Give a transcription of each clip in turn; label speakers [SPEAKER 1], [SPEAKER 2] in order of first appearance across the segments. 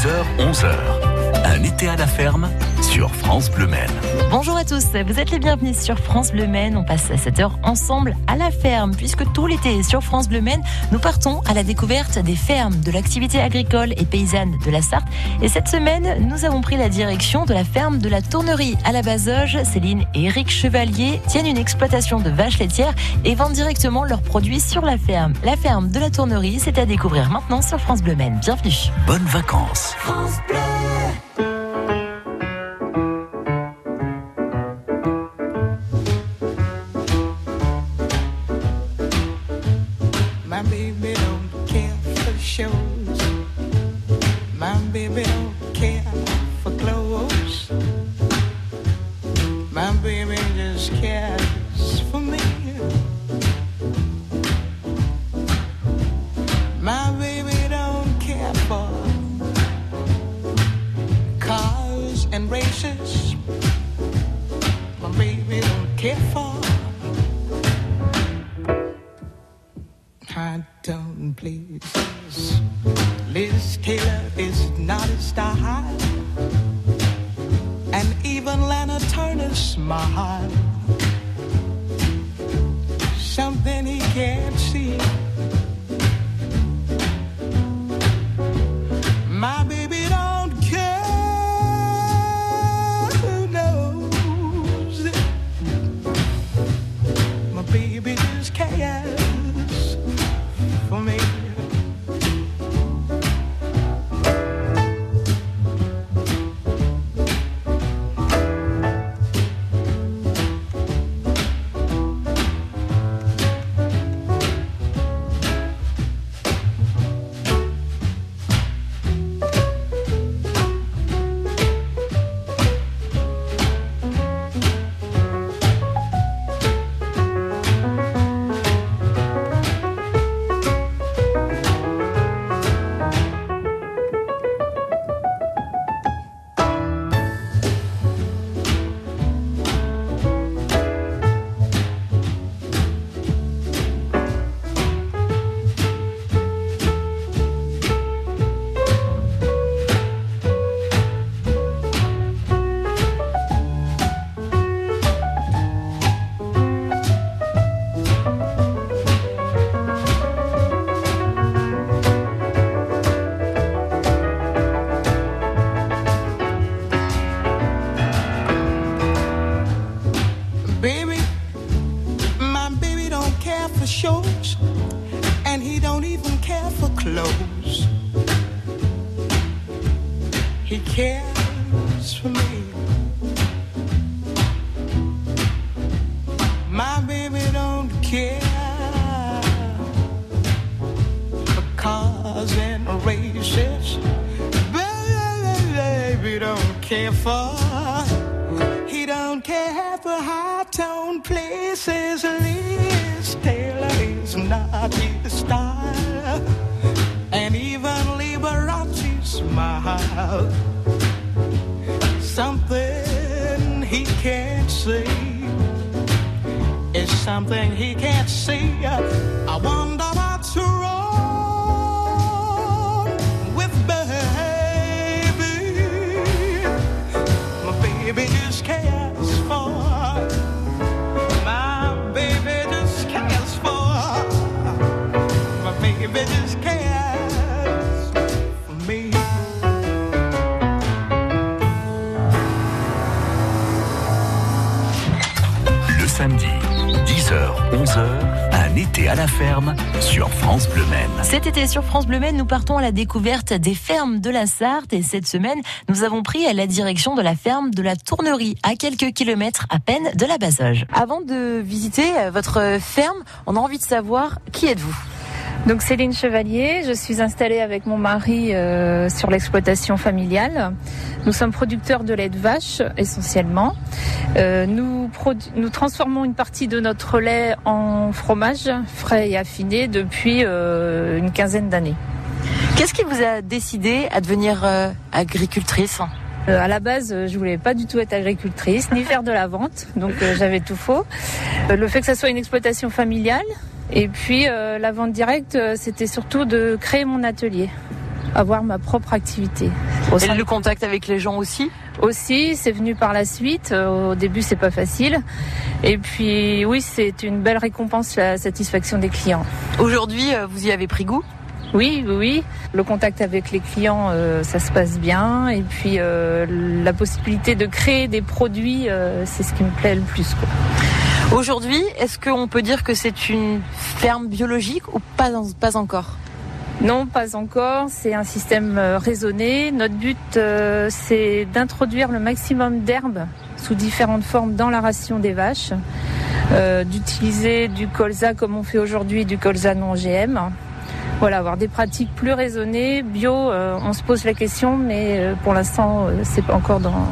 [SPEAKER 1] 10h, 11h. Un été à la ferme sur France Bleu Maine.
[SPEAKER 2] Bonjour à tous, vous êtes les bienvenus sur France Bleu Maine. On passe cette heure ensemble à la ferme, puisque tout l'été sur France Bleu Maine, nous partons à la découverte des fermes, de l'activité agricole et paysanne de la Sarthe. Et cette semaine, nous avons pris la direction de la ferme de la Tournerie à la Bazoge. Céline et Eric Chevalier tiennent une exploitation de vaches laitières et vendent directement leurs produits sur la ferme. La ferme de la Tournerie, c'est à découvrir maintenant sur France Bleu Maine. Bienvenue.
[SPEAKER 1] Bonnes vacances. France Bleu. Samedi, la ferme sur France Bleu Maine.
[SPEAKER 2] Cet été sur France Bleu Maine, nous partons à la découverte des fermes de la Sarthe et cette semaine, nous avons pris à la direction de la ferme de la Tournerie, à quelques kilomètres à peine de la Bazoge. Avant de visiter votre ferme, on a envie de savoir qui êtes-vous?
[SPEAKER 3] Donc Céline Chevalier, je suis installée avec mon mari euh, sur l'exploitation familiale. Nous sommes producteurs de lait de vache essentiellement. Euh, nous, nous transformons une partie de notre lait en fromage frais et affiné depuis euh, une quinzaine d'années.
[SPEAKER 2] Qu'est-ce qui vous a décidé à devenir agricultrice?
[SPEAKER 3] À la base, je voulais pas du tout être agricultrice, ni faire de la vente, donc j'avais tout faux. le fait que ça soit une exploitation familiale, et puis euh, la vente directe, euh, c'était surtout de créer mon atelier. avoir ma propre activité.
[SPEAKER 2] Et le contact avec les gens aussi
[SPEAKER 3] Aussi, c'est venu par la suite. Au début, c'est pas facile. Et puis, oui, c'est une belle récompense la satisfaction des clients.
[SPEAKER 2] Aujourd'hui, vous y avez pris goût
[SPEAKER 3] oui, oui, oui. Le contact avec les clients, euh, ça se passe bien. Et puis euh, la possibilité de créer des produits, euh, c'est ce qui me plaît le plus.
[SPEAKER 2] Aujourd'hui, est-ce qu'on peut dire que c'est une ferme biologique ou pas, encore?
[SPEAKER 3] Non, pas encore. C'est un système raisonné. Notre but, c'est d'introduire le maximum d'herbes sous différentes formes dans la ration des vaches, d'utiliser du colza comme on fait aujourd'hui, du colza non GM, voilà, avoir des pratiques plus raisonnées, bio. Euh, on se pose la question, mais euh, pour l'instant, euh, c'est pas encore dans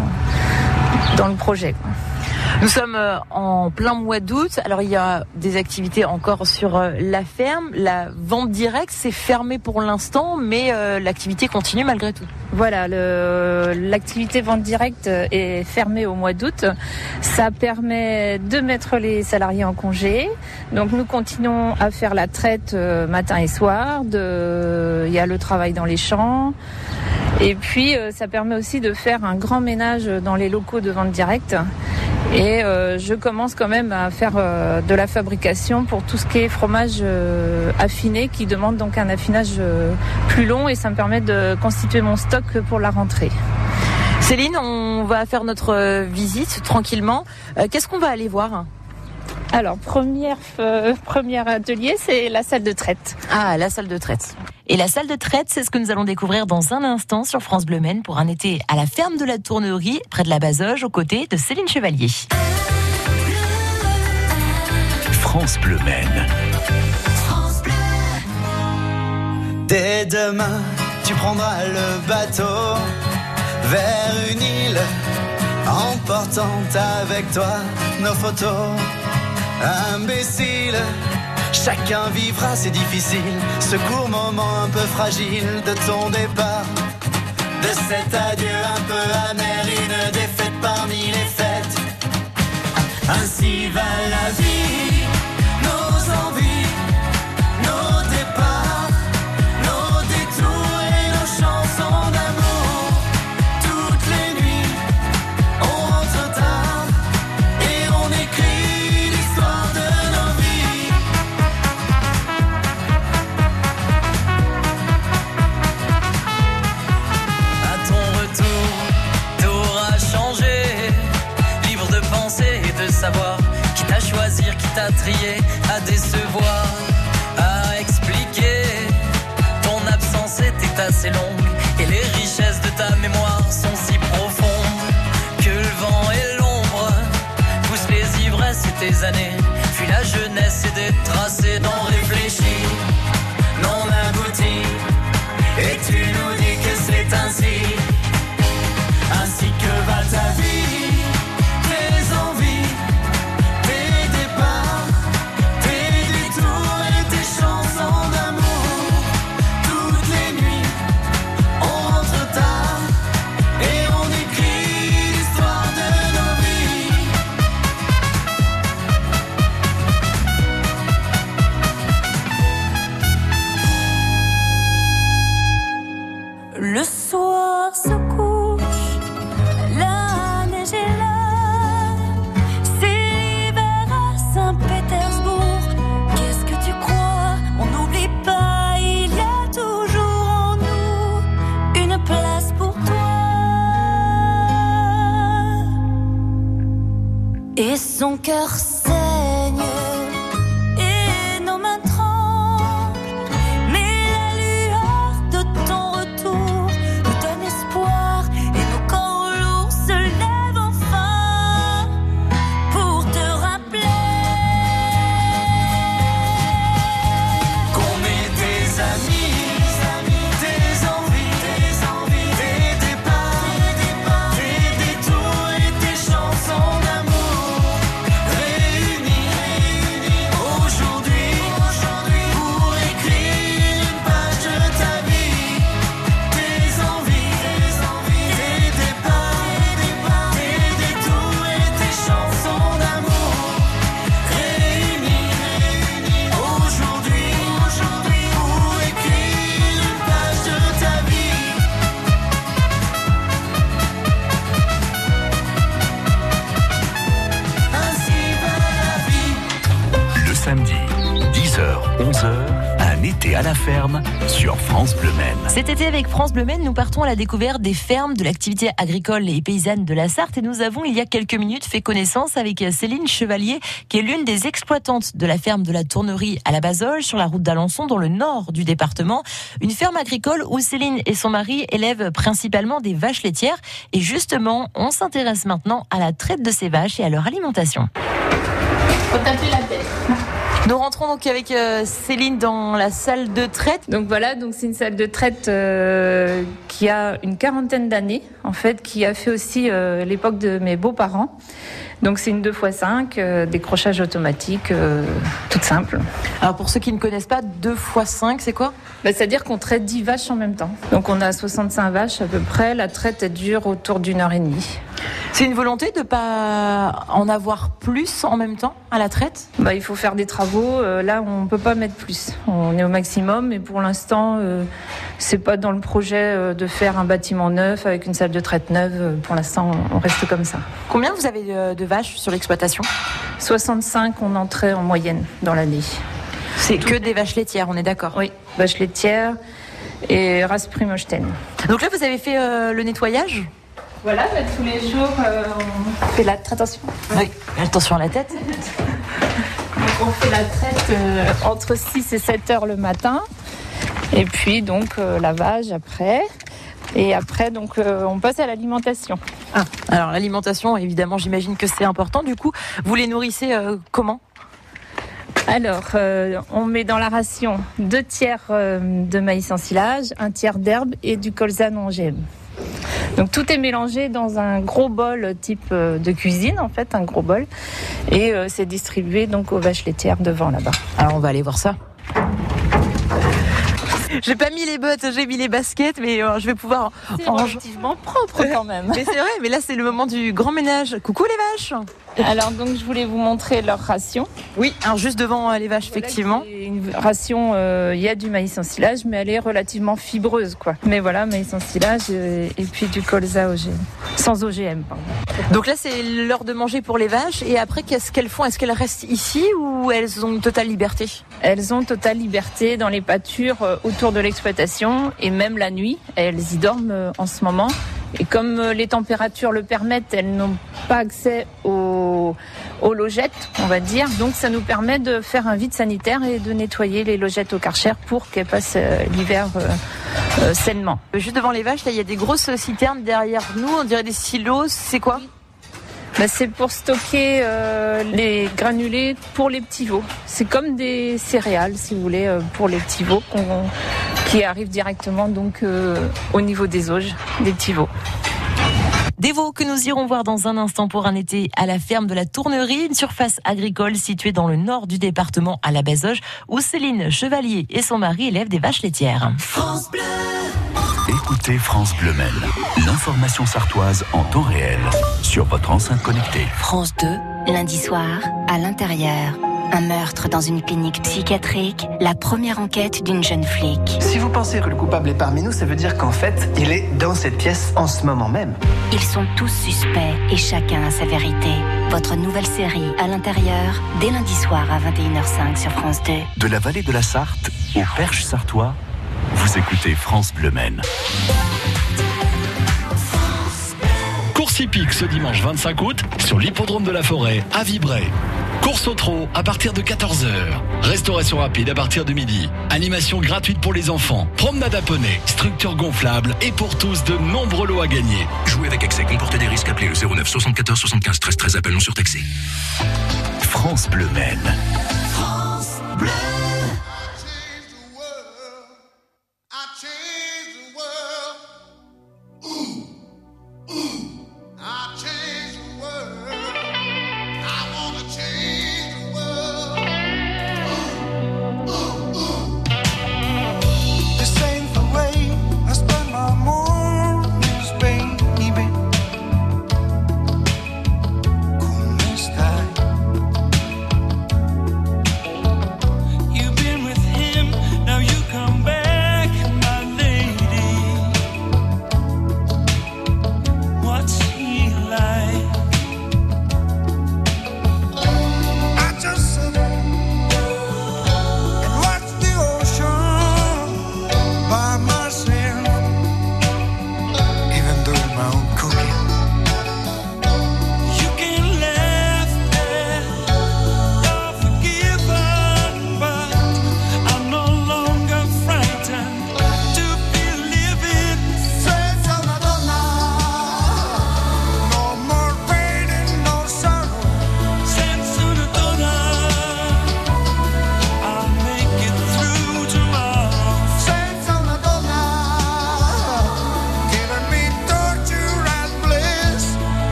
[SPEAKER 3] dans le projet.
[SPEAKER 2] Nous sommes euh, en plein mois d'août. Alors il y a des activités encore sur euh, la ferme. La vente directe, c'est fermé pour l'instant, mais euh, l'activité continue malgré tout.
[SPEAKER 3] Voilà, l'activité vente directe est fermée au mois d'août. Ça permet de mettre les salariés en congé. Donc nous continuons à faire la traite matin et soir. Il y a le travail dans les champs. Et puis ça permet aussi de faire un grand ménage dans les locaux de vente directe. Et euh, je commence quand même à faire euh, de la fabrication pour tout ce qui est fromage euh, affiné, qui demande donc un affinage plus long et ça me permet de constituer mon stock pour la rentrée.
[SPEAKER 2] Céline, on va faire notre visite tranquillement. Qu'est-ce qu'on va aller voir?
[SPEAKER 3] Alors, première, euh, premier atelier, c'est la salle de traite.
[SPEAKER 2] Ah, la salle de traite. Et la salle de traite, c'est ce que nous allons découvrir dans un instant sur France Bleu Maine pour un été à la ferme de la Tournerie, près de la Bazoge, aux côtés de Céline Chevalier.
[SPEAKER 1] France Bleu Maine.
[SPEAKER 4] Dès demain, tu prendras le bateau vers une île, emportant avec toi nos photos imbécile. Chacun vivra, c'est difficile, ce court moment un peu fragile de ton départ. De cet adieu un peu amer, une défaite parmi les fêtes. Ainsi va la vie,
[SPEAKER 5] à à décevoir, à expliquer. Ton absence était assez longue et les richesses de ta mémoire sont si profondes que le vent et l'ombre poussent les ivresses et tes années. Puis la jeunesse et des tracés non réfléchis, non aboutis. Et tu nous dis que c'est ainsi, ainsi que va ta vie.
[SPEAKER 1] Mon cœur
[SPEAKER 2] Cet été avec France Bleu Maine, nous partons à la découverte des fermes de l'activité agricole et paysanne de la Sarthe et nous avons il y a quelques minutes fait connaissance avec Céline Chevalier qui est l'une des exploitantes de la ferme de la Tournerie à la Basole sur la route d'Alençon dans le nord du département. Une ferme agricole où Céline et son mari élèvent principalement des vaches laitières et justement on s'intéresse maintenant à la traite de ces vaches et à leur alimentation.
[SPEAKER 3] La tête.
[SPEAKER 2] Nous rentrons donc avec euh, Céline dans la salle de traite.
[SPEAKER 3] Donc voilà, donc c'est une salle de traite euh, qui a une quarantaine d'années, en fait, qui a fait aussi euh, l'époque de mes beaux-parents. Donc c'est une 2x5, décrochage automatique, toute simple.
[SPEAKER 2] Alors pour ceux qui ne connaissent pas, 2x5, c'est quoi?
[SPEAKER 3] Bah, C'est-à-dire qu'on traite 10 vaches en même temps. Donc on a 65 vaches à peu près, la traite dure autour d'une heure et demie.
[SPEAKER 2] C'est une volonté de pas en avoir plus en même temps à la traite?
[SPEAKER 3] Bah, Il faut faire des travaux. Euh, là, on peut pas mettre plus. On est au maximum, mais pour l'instant, euh, c'est pas dans le projet euh, de faire un bâtiment neuf avec une salle de traite neuve. Pour l'instant, on reste comme ça.
[SPEAKER 2] Combien vous avez de, vaches sur l'exploitation?
[SPEAKER 3] 65 on entrait en moyenne dans l'année.
[SPEAKER 2] C'est que des vaches laitières, on est d'accord?
[SPEAKER 3] Oui, vaches laitières et race Primochten.
[SPEAKER 2] Donc là, vous avez fait le nettoyage?
[SPEAKER 3] Voilà, tous les jours, euh, on fait la traite. Attention.
[SPEAKER 2] Oui, attention à la tête.
[SPEAKER 3] on fait la traite euh, entre 6 et 7 heures le matin. Et puis, donc, euh, lavage après. Et après, donc, on passe à l'alimentation.
[SPEAKER 2] Ah, alors l'alimentation, évidemment, j'imagine que c'est important. Du coup, vous les nourrissez comment?
[SPEAKER 3] Alors, on met dans la ration deux tiers de maïs en silage, un tiers d'herbe et du colza non GM. Donc tout est mélangé dans un gros bol type euh, de cuisine en fait, un gros bol, et euh, c'est distribué donc aux vaches laitières devant là-bas.
[SPEAKER 2] Alors on va aller voir ça. J'ai pas mis les bottes, j'ai mis les baskets, mais euh, je vais pouvoir.
[SPEAKER 3] C'est relativement propre quand même.
[SPEAKER 2] mais c'est vrai, mais là c'est le moment du grand ménage. Coucou les vaches.
[SPEAKER 3] Alors donc je voulais vous montrer leur ration.
[SPEAKER 2] Oui, alors juste devant euh, les vaches effectivement.
[SPEAKER 3] Une ration, euh, il y a du maïs en silage, mais elle est relativement fibreuse quoi. Mais voilà, maïs en silage et, puis du colza OGM, sans OGM. Pardon.
[SPEAKER 2] Donc là c'est l'heure de manger pour les vaches et après qu'est-ce qu'elles font? Est-ce qu'elles restent ici ou elles ont une totale liberté?
[SPEAKER 3] Elles ont totale liberté dans les pâtures autour de l'exploitation et même la nuit. Elles y dorment euh, en ce moment. Et comme euh, les températures le permettent, elles n'ont pas accès aux, logettes, on va dire. Donc ça nous permet de faire un vide sanitaire et de nettoyer les logettes au karcher pour qu'elles passent euh, l'hiver sainement.
[SPEAKER 2] Juste devant les vaches, là, il y a des grosses citernes derrière nous, on dirait des silos. C'est quoi?
[SPEAKER 3] Bah, c'est pour stocker euh, les granulés pour les petits veaux. C'est comme des céréales, si vous voulez, euh, pour les petits veaux qui arrivent directement donc euh, au niveau des auges des petits veaux.
[SPEAKER 2] Des veaux que nous irons voir dans un instant pour un été à la ferme de la Tournerie, une surface agricole située dans le nord du département à la Bézoge, où Céline Chevalier et son mari élèvent des vaches laitières.
[SPEAKER 1] France Bleu. Écoutez France Bleu l'information sartoise en temps réel sur votre enceinte connectée.
[SPEAKER 6] France 2, lundi soir, à l'intérieur. Un meurtre dans une clinique psychiatrique, la première enquête d'une jeune flic.
[SPEAKER 7] Si vous pensez que le coupable est parmi nous, ça veut dire qu'en fait, il est dans cette pièce en ce moment même.
[SPEAKER 6] Ils sont tous suspects et chacun a sa vérité. Votre nouvelle série à l'intérieur, dès lundi soir à 21h05 sur France 2.
[SPEAKER 1] De la vallée de la Sarthe au Perche sartois, vous écoutez France Bleu Maine.
[SPEAKER 8] Hippique ce dimanche 25 août sur l'hippodrome de la forêt à Vibray. Course au trot à partir de 14h. Restauration rapide à partir de midi. Animation gratuite pour les enfants. Promenade à poney. Structure gonflable. Et pour tous, de nombreux lots à gagner.
[SPEAKER 1] Jouer avec excès comporte des risques. Appelez le 09 74 75 13 13. Appel non surtaxé. France Bleu Maine. France Bleu.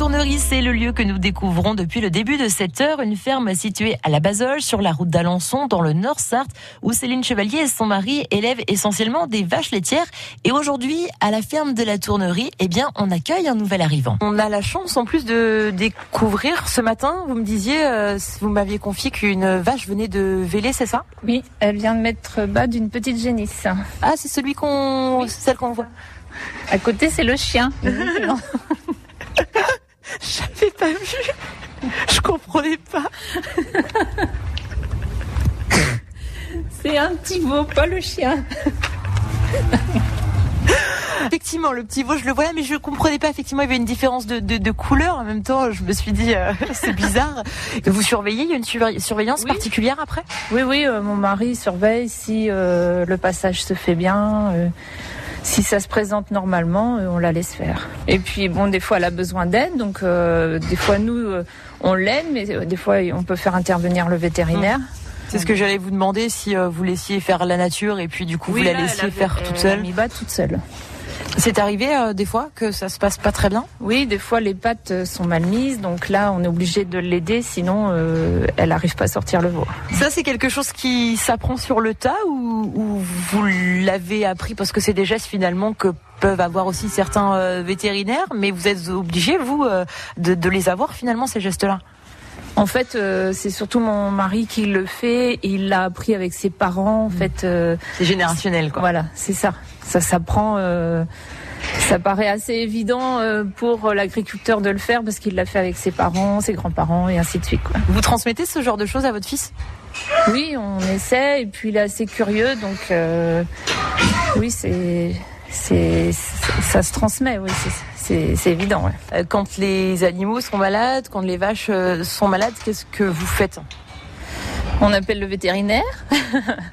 [SPEAKER 2] Tournerie, c'est le lieu que nous découvrons depuis le début de cette heure. Une ferme située à la Bazoge, sur la route d'Alençon, dans le Nord-Sarthe, où Céline Chevalier et son mari élèvent essentiellement des vaches laitières. Et aujourd'hui, à la ferme de la Tournerie, eh bien, on accueille un nouvel arrivant. On a la chance, en plus, de découvrir ce matin, vous me disiez, euh, vous m'aviez confié qu'une vache venait de Vélé, c'est ça?
[SPEAKER 3] Oui, elle vient de mettre bas d'une petite génisse.
[SPEAKER 2] Ah, c'est celui qu'on, celle qu'on voit.
[SPEAKER 3] À côté, c'est le chien.
[SPEAKER 2] J'avais pas vu. Je comprenais pas.
[SPEAKER 3] c'est un petit veau, pas le chien.
[SPEAKER 2] Effectivement, le petit veau, je le voyais, mais je comprenais pas. Effectivement, il y avait une différence de, de, de couleur. En même temps, je me suis dit, euh, c'est bizarre. Vous surveillez Il y a une surveillance
[SPEAKER 3] Oui.
[SPEAKER 2] particulière après?
[SPEAKER 3] Oui, oui, euh, mon mari surveille si euh, le passage se fait bien, euh, si ça se présente normalement, euh, on la laisse faire. Et puis, bon, des fois, elle a besoin d'aide, donc euh, des fois, nous, euh, on l'aide, mais des fois, on peut faire intervenir le vétérinaire.
[SPEAKER 2] C'est ce que j'allais vous demander si vous laissiez faire la nature et puis du coup
[SPEAKER 3] Oui,
[SPEAKER 2] vous la
[SPEAKER 3] là, elle
[SPEAKER 2] laissiez
[SPEAKER 3] avait-
[SPEAKER 2] faire toute
[SPEAKER 3] elle a
[SPEAKER 2] seule.
[SPEAKER 3] mis bas toute seule.
[SPEAKER 2] C'est arrivé euh, des fois que ça se passe pas très bien?
[SPEAKER 3] Oui, des fois, les pattes euh, sont mal mises, donc là, on est obligé de l'aider, sinon, euh, elle n'arrive pas à sortir le veau.
[SPEAKER 2] Ça c'est quelque chose qui s'apprend sur le tas ou, ou vous l'avez appris parce que c'est des gestes finalement que peuvent avoir aussi certains euh, vétérinaires, mais vous êtes obligé vous de, de les avoir finalement ces gestes-là?
[SPEAKER 3] En fait, euh, c'est surtout mon mari qui le fait. Il l'a appris avec ses parents. En fait, euh,
[SPEAKER 2] C'est générationnel quoi.
[SPEAKER 3] voilà, c'est ça. Ça s'apprend. euh, ça paraît assez évident euh, pour l'agriculteur de le faire parce qu'il l'a fait avec ses parents, ses grands-parents et ainsi de suite. Quoi.
[SPEAKER 2] Vous transmettez ce genre de choses à votre fils?
[SPEAKER 3] Oui, on essaie et puis il est assez curieux, donc euh, oui, c'est, c'est, ça se transmet. Oui, c'est, c'est, c'est évident. ouais.
[SPEAKER 2] Euh, Quand les animaux sont malades, quand les vaches euh, sont malades, qu'est-ce que vous faites?
[SPEAKER 3] On appelle le vétérinaire.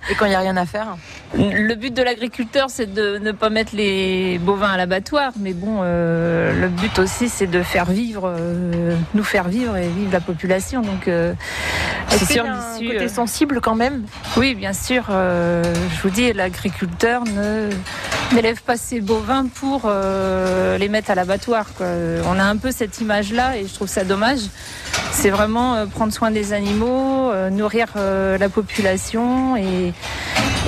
[SPEAKER 2] Et quand il n'y a rien à faire?
[SPEAKER 3] Le but de l'agriculteur, c'est de ne pas mettre les bovins à l'abattoir, mais bon, euh, le but aussi, c'est de faire vivre, euh, nous faire vivre et vivre la population. Donc, euh, c'est sûr,
[SPEAKER 2] un côté sensible quand même
[SPEAKER 3] oui, bien sûr. je vous dis, l'agriculteur ne n'élève pas ses bovins pour les mettre à l'abattoir. On a un peu cette image-là et je trouve ça dommage. C'est vraiment prendre soin des animaux, nourrir la population et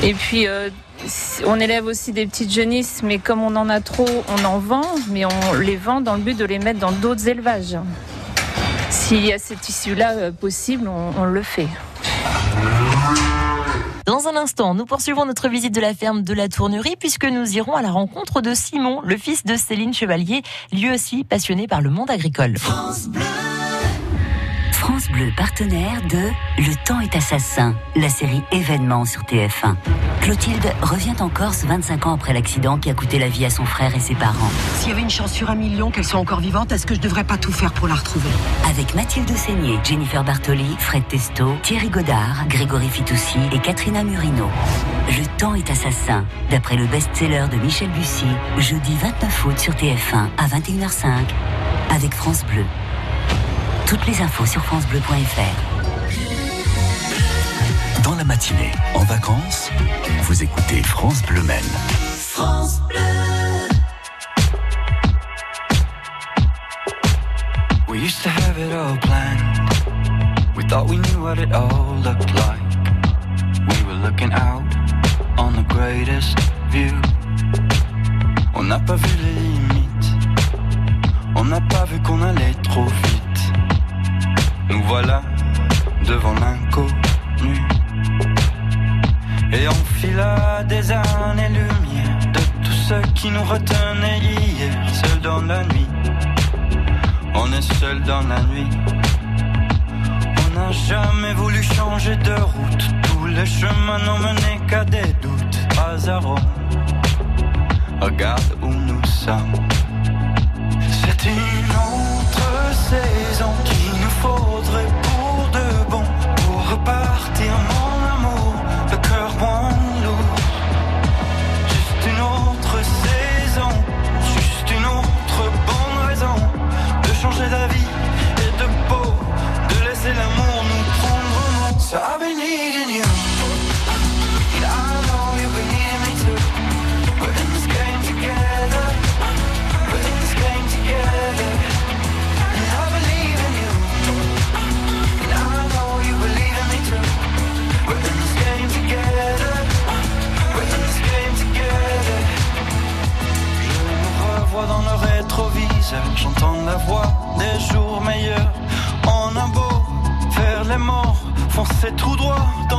[SPEAKER 3] et puis. Euh, on élève aussi des petites genisses, mais comme on en a trop, on en vend, mais on les vend dans le but de les mettre dans d'autres élevages. S'il y a cette issue-là euh, possible, on- on le fait.
[SPEAKER 2] Dans un instant, nous poursuivons notre visite de la ferme de la Tournerie puisque nous irons à la rencontre de Simon, le fils de Céline Chevalier, lui aussi passionné par le monde agricole.
[SPEAKER 6] France Bleu, partenaire de Le temps est assassin, la série événement sur TF1. Clotilde revient en Corse 25 ans après l'accident qui a coûté la vie à son frère et ses parents.
[SPEAKER 9] S'il y avait une chance sur un million qu'elle soit encore vivante, est-ce que je devrais pas tout faire pour la retrouver?
[SPEAKER 6] Avec Mathilde Seigné, Jennifer Bartoli, Fred Testo, Thierry Godard, Grégory Fitoussi et Katrina Murino. Le temps est assassin, d'après le best-seller de Michel Bussy, jeudi 29 août sur TF1 à 21h05 avec France Bleu. Toutes les infos sur francebleu.fr.
[SPEAKER 1] Dans la matinée, en vacances, vous écoutez France Bleu Maine.
[SPEAKER 10] We used to have it all planned. We thought we knew what it all looked like. We were looking out on the greatest view. On n'a pas vu les limites. On n'a pas vu qu'on allait trop vite. Nous voilà devant l'inconnu. Et on fila des années-lumière de tout ce qui nous retenait hier, seul dans la nuit. On est seul dans la nuit. On n'a jamais voulu changer de route. Tous les chemins n'ont mené qu'à des doutes. Rome. Regarde où nous sommes. C'est une autre saison qu'il repartir, j'entends la voix des
[SPEAKER 1] jours meilleurs. En un beau, vers
[SPEAKER 2] les morts, foncer tout droit dans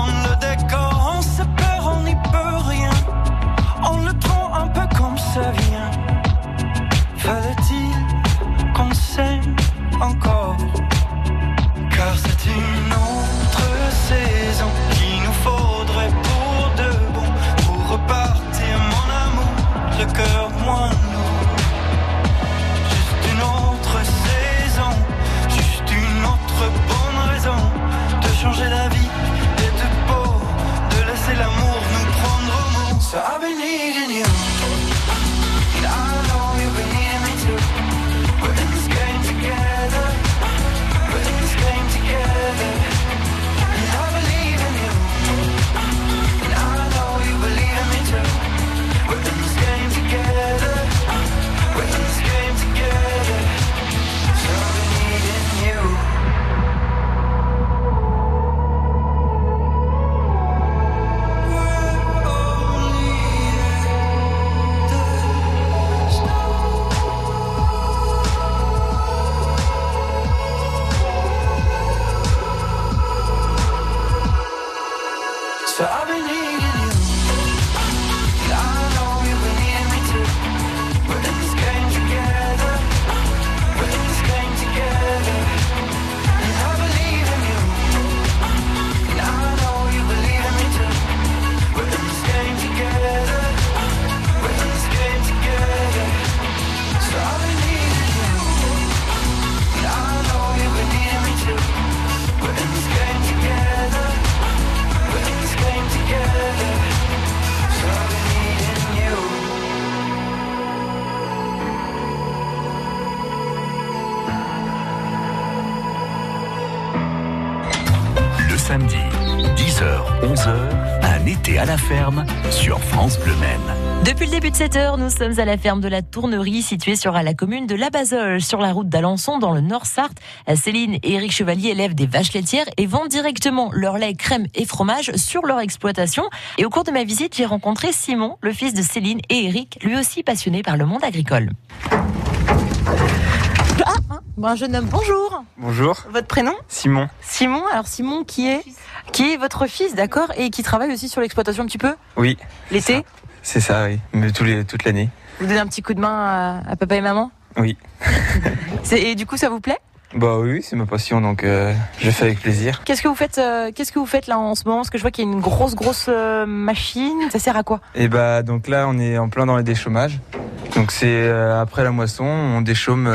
[SPEAKER 2] nous sommes à la ferme de la Tournerie, située sur la commune de Labazole, sur la route d'Alençon, dans le Nord-Sarthe. Céline et Éric Chevalier élèvent des vaches laitières et vendent directement leur lait, crème et fromage sur leur exploitation. Et au cours de ma visite, j'ai rencontré Simon, le fils de Céline et Éric, lui aussi passionné par le monde agricole. Ah, bon, jeune homme, bonjour.
[SPEAKER 11] Bonjour.
[SPEAKER 2] Votre prénom?
[SPEAKER 11] Simon.
[SPEAKER 2] Simon, alors Simon qui est? Qui est votre fils, d'accord, et qui travaille aussi sur l'exploitation un petit peu?
[SPEAKER 11] Oui.
[SPEAKER 2] L'été?
[SPEAKER 11] C'est ça, oui, mais tous les, toute l'année.
[SPEAKER 2] Vous donnez un petit coup de main à, à papa et maman?
[SPEAKER 11] Oui.
[SPEAKER 2] et du coup, ça vous plaît?
[SPEAKER 11] Bah oui, c'est ma passion, donc euh, je fais avec plaisir.
[SPEAKER 2] Qu'est-ce que vous faites euh, Qu'est-ce que vous faites là en ce moment? Parce que je vois qu'il y a une grosse, grosse euh, machine. Ça sert à quoi?
[SPEAKER 11] Et bah donc là, on est en plein dans les déchômages. Donc c'est euh, après la moisson, on déchaume,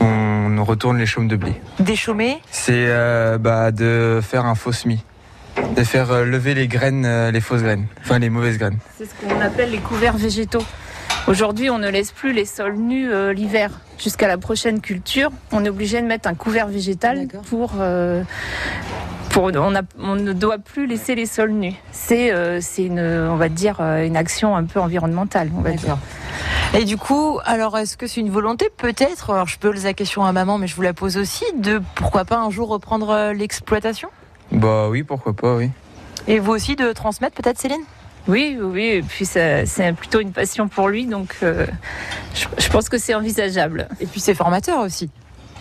[SPEAKER 11] on retourne les chaumes de blé.
[SPEAKER 2] Déchaumer?
[SPEAKER 11] C'est bah, de faire un faux semis, de faire euh, lever les graines, euh, les fausses graines, enfin les mauvaises graines.
[SPEAKER 3] C'est ce qu'on appelle les couverts végétaux. Aujourd'hui, on ne laisse plus les sols nus euh, l'hiver. Jusqu'à la prochaine culture, on est obligé de mettre un couvert végétal pour. euh, pour on, a- on ne doit plus laisser les sols nus. C'est, euh, c'est une, on va dire, une action un peu environnementale, on va dire.
[SPEAKER 2] Et du coup, alors est-ce que c'est une volonté peut-être? Alors je pose la question à maman, mais je vous la pose aussi de pourquoi pas un jour reprendre l'exploitation?
[SPEAKER 11] Bah oui, pourquoi pas, oui.
[SPEAKER 2] Et vous aussi de transmettre peut-être Céline?
[SPEAKER 3] Oui, oui, oui. Et puis c'est plutôt une passion pour lui, donc euh, je, je pense que c'est envisageable.
[SPEAKER 2] Et puis c'est formateur aussi.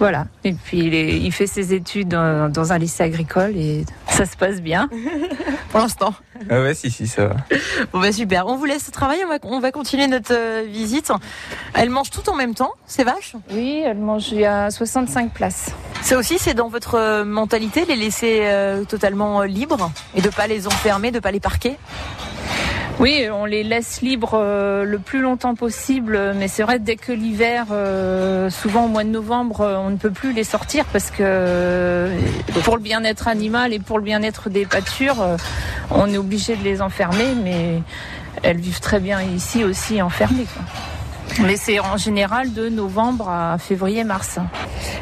[SPEAKER 3] Voilà. Et puis il, est- il fait ses études dans, dans un lycée agricole et ça se passe bien.
[SPEAKER 2] Pour l'instant.
[SPEAKER 11] Ah ouais, si, si, ça va.
[SPEAKER 2] Bon bah super, on vous laisse travailler, on va, on va continuer notre euh, visite. Elle mange tout en même temps, ces vaches?
[SPEAKER 3] Oui, elle mange, il y a 65 places.
[SPEAKER 2] Ça aussi, c'est dans votre euh, mentalité, les laisser euh, totalement euh, libres et de pas les enfermer, de pas les parquer?
[SPEAKER 3] Oui, on les laisse libres euh, le plus longtemps possible, mais c'est vrai dès que l'hiver, euh, souvent au mois de novembre, euh, on ne peut plus les sortir parce que pour le bien-être animal et pour le bien-être des pâtures, on est obligé de les enfermer, mais elles vivent très bien ici aussi enfermées. Mais c'est en général de novembre à février-mars.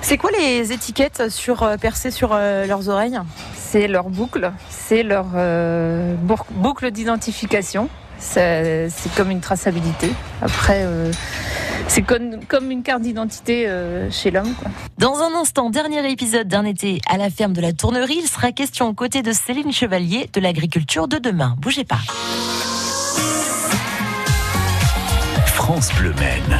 [SPEAKER 2] C'est quoi les étiquettes sur, percées sur leurs oreilles?
[SPEAKER 3] C'est leur boucle, c'est leur euh, boucle d'identification. C'est comme une traçabilité. Après, euh, c'est comme, comme une carte d'identité euh, chez l'homme.
[SPEAKER 2] Dans un instant, dernier épisode d'un été à la ferme de la Tournerie, il sera question aux côtés de Céline Chevalier de l'agriculture de demain. Bougez pas.
[SPEAKER 1] France Bleu Maine.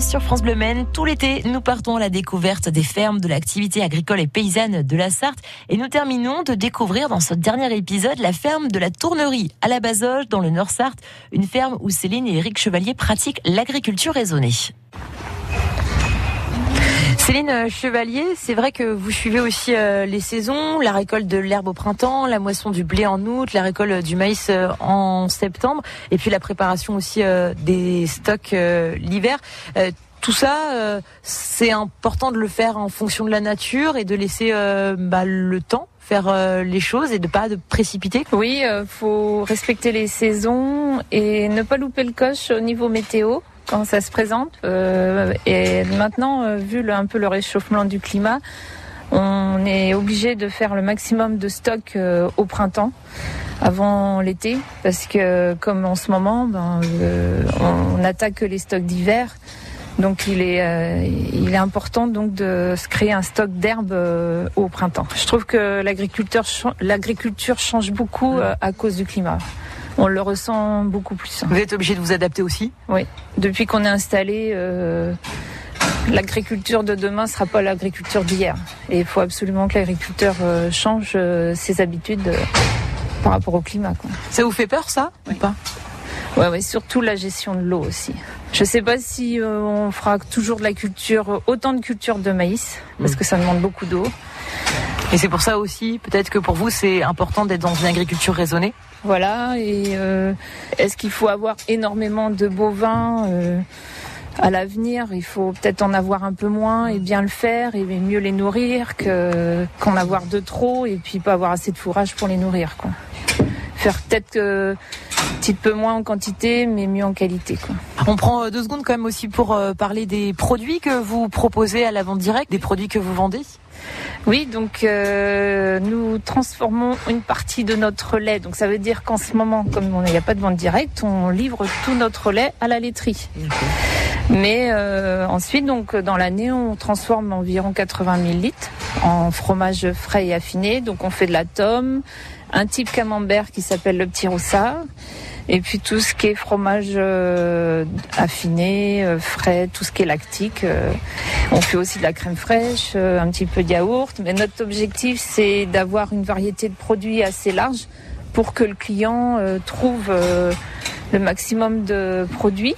[SPEAKER 1] Sur France Bleu Maine.
[SPEAKER 2] Tout l'été, nous partons à la découverte des fermes, de l'activité agricole et paysanne de la Sarthe. Et nous terminons de découvrir dans ce dernier épisode la ferme de la Tournerie à la Bazoge dans le Nord Sarthe. Une ferme où Céline et Eric Chevalier pratiquent l'agriculture raisonnée. Céline Chevalier, c'est vrai que vous suivez aussi euh, les saisons, la récolte de l'herbe au printemps, la moisson du blé en août, la récolte du maïs euh, en septembre, et puis la préparation aussi euh, des stocks l'hiver. Tout ça, c'est important de le faire en fonction de la nature et de laisser bah, le temps faire les choses et de pas de précipiter.
[SPEAKER 3] Oui, faut respecter les saisons et ne pas louper le coche au niveau météo quand ça se présente. Euh, et maintenant, euh, vu un peu le réchauffement du climat, on est obligé de faire le maximum de stock euh, au printemps, avant l'été, parce que comme en ce moment, ben, on, attaque les stocks d'hiver. Donc il est, il est important donc de se créer un stock d'herbe au printemps. Je trouve que l'agriculture change beaucoup à cause du climat on le ressent beaucoup plus.
[SPEAKER 2] Vous êtes obligé de vous adapter aussi
[SPEAKER 3] Oui. Depuis qu'on est installé, euh, l'agriculture de demain sera pas l'agriculture d'hier. Et il faut absolument que l'agriculteur euh, change euh, ses habitudes par rapport au climat.
[SPEAKER 2] Ça vous fait peur ça? Ou pas?
[SPEAKER 3] Ouais, ouais, surtout la gestion de l'eau aussi. Je sais pas si on fera toujours de la culture, autant de culture de maïs, parce mm. que ça demande beaucoup d'eau.
[SPEAKER 2] Et c'est pour ça aussi, peut-être que pour vous, c'est important d'être dans une agriculture raisonnée
[SPEAKER 3] voilà. Et euh, est-ce qu'il faut avoir énormément de bovins euh, à l'avenir? Il faut peut-être en avoir un peu moins et bien le faire et mieux les nourrir que qu'en avoir de trop et puis pas avoir assez de fourrage pour les nourrir. Quoi. Faire peut-être un petit peu moins en quantité, mais mieux en qualité. Quoi.
[SPEAKER 2] On prend euh, deux secondes quand même aussi pour parler des produits que vous proposez à la vente directe, des produits que vous vendez.
[SPEAKER 3] Oui, donc euh, nous transformons une partie de notre lait. Donc ça veut dire qu'en ce moment, comme il n'y a pas de vente directe, on livre tout notre lait à la laiterie. Mais euh, ensuite, donc dans l'année, on transforme environ 80 000 litres en fromage frais et affiné. Donc on fait de la tome, un type camembert qui s'appelle le petit roussard. Et puis tout ce qui est fromage euh, affiné, euh, frais, tout ce qui est lactique. Euh, on fait aussi de la crème fraîche, un petit peu de yaourt. Mais notre objectif, c'est d'avoir une variété de produits assez large pour que le client trouve le maximum de produits.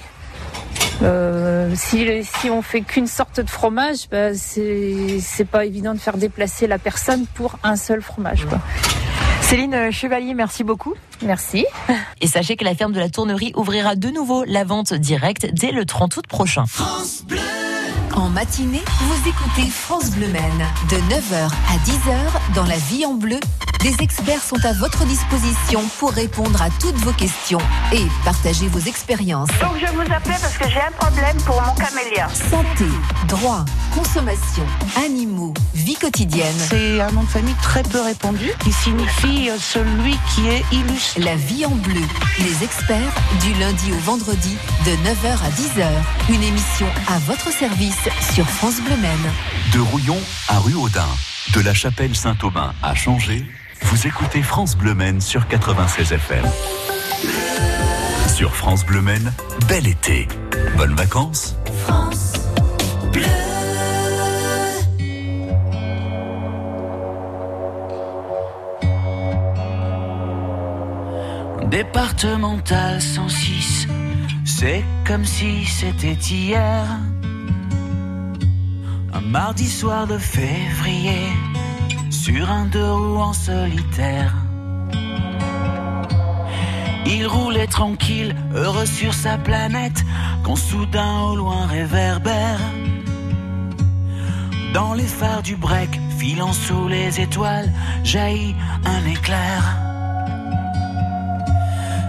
[SPEAKER 3] si, on fait qu'une sorte de fromage, bah, c'est pas évident de faire déplacer la personne pour un seul fromage.
[SPEAKER 2] Céline Chevalier, merci beaucoup.
[SPEAKER 3] Merci.
[SPEAKER 2] Et sachez que la ferme de la Tournerie ouvrira de nouveau la vente directe dès le 30 août prochain. France
[SPEAKER 12] Bleu. En matinée, vous écoutez France Bleu Men de 9h à 10h dans la vie en bleu. Des experts sont à votre disposition pour répondre à toutes vos questions et partager vos expériences.
[SPEAKER 13] Donc je vous appelle parce que j'ai un problème pour mon camélia.
[SPEAKER 12] Santé, droit, consommation, animaux, vie quotidienne.
[SPEAKER 14] C'est un nom de famille très peu répandu qui signifie euh, celui qui est illustre.
[SPEAKER 12] La vie en bleu. Les experts du lundi au vendredi de 9h à 10h. Une émission à votre service sur France Bleu Maine.
[SPEAKER 1] De Rouillon à rue Audin, de la chapelle Saint-Aubin à Changé, vous écoutez France Bleu Maine sur 96 FM. Sur France Bleu Maine, bel été. Bonnes vacances. France Bleu.
[SPEAKER 15] Départemental 106, c'est comme si c'était hier. Un mardi soir de février sur un deux roues en solitaire. Il roulait tranquille, heureux sur sa planète, quand soudain au loin réverbère. Dans les phares du break, filant sous les étoiles, jaillit un éclair.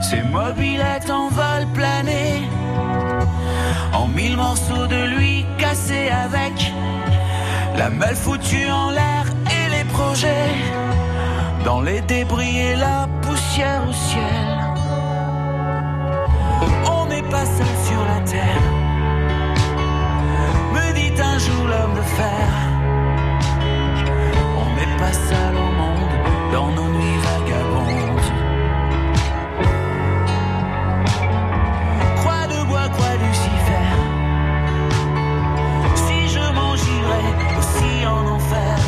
[SPEAKER 15] Ses mobilettes en vol plané, en mille morceaux de lui cassés avec la meule foutue en l'air dans les débris et la poussière au ciel. On n'est pas seul sur la terre, me dit un jour l'homme de fer. On n'est pas seul au monde, dans nos nuits vagabondes. Croix de bois, croix Lucifer, si je m'en aussi en enfer.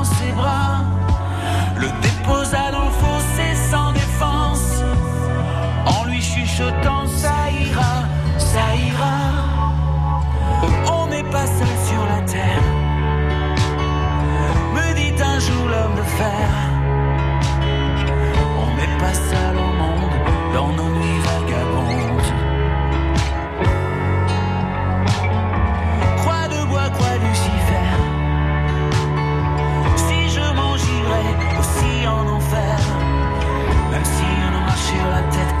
[SPEAKER 15] chuchotant ça ira, ça ira. On n'est pas seul sur la terre, me dit un jour l'homme de fer. On n'est pas seul au monde dans nos nuits vagabondes. Croix de bois, croix Lucifer. Si je m'en j'irai aussi en enfer. Même si on marche sur la tête,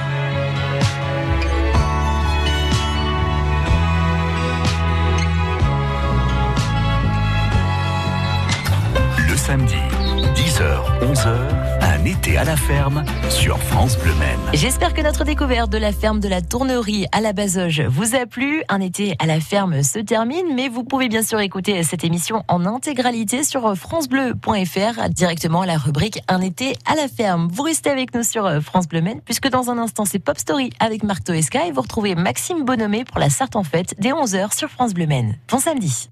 [SPEAKER 1] Samedi, 10h, 11h, un été à la ferme sur France Bleu.
[SPEAKER 2] J'espère que notre découverte de la ferme de la Tournerie à la Bazoge vous a plu. Un été à la ferme se termine, mais vous pouvez bien sûr écouter cette émission en intégralité sur francebleu.fr, directement à la rubrique Un été à la ferme. Vous restez avec nous sur France Bleu Maine, puisque dans un instant c'est Pop Story avec Marc Toesca et vous retrouvez Maxime Bonhomé pour la Sarthe en fête dès 11h sur France Bleu Maine. Bon samedi.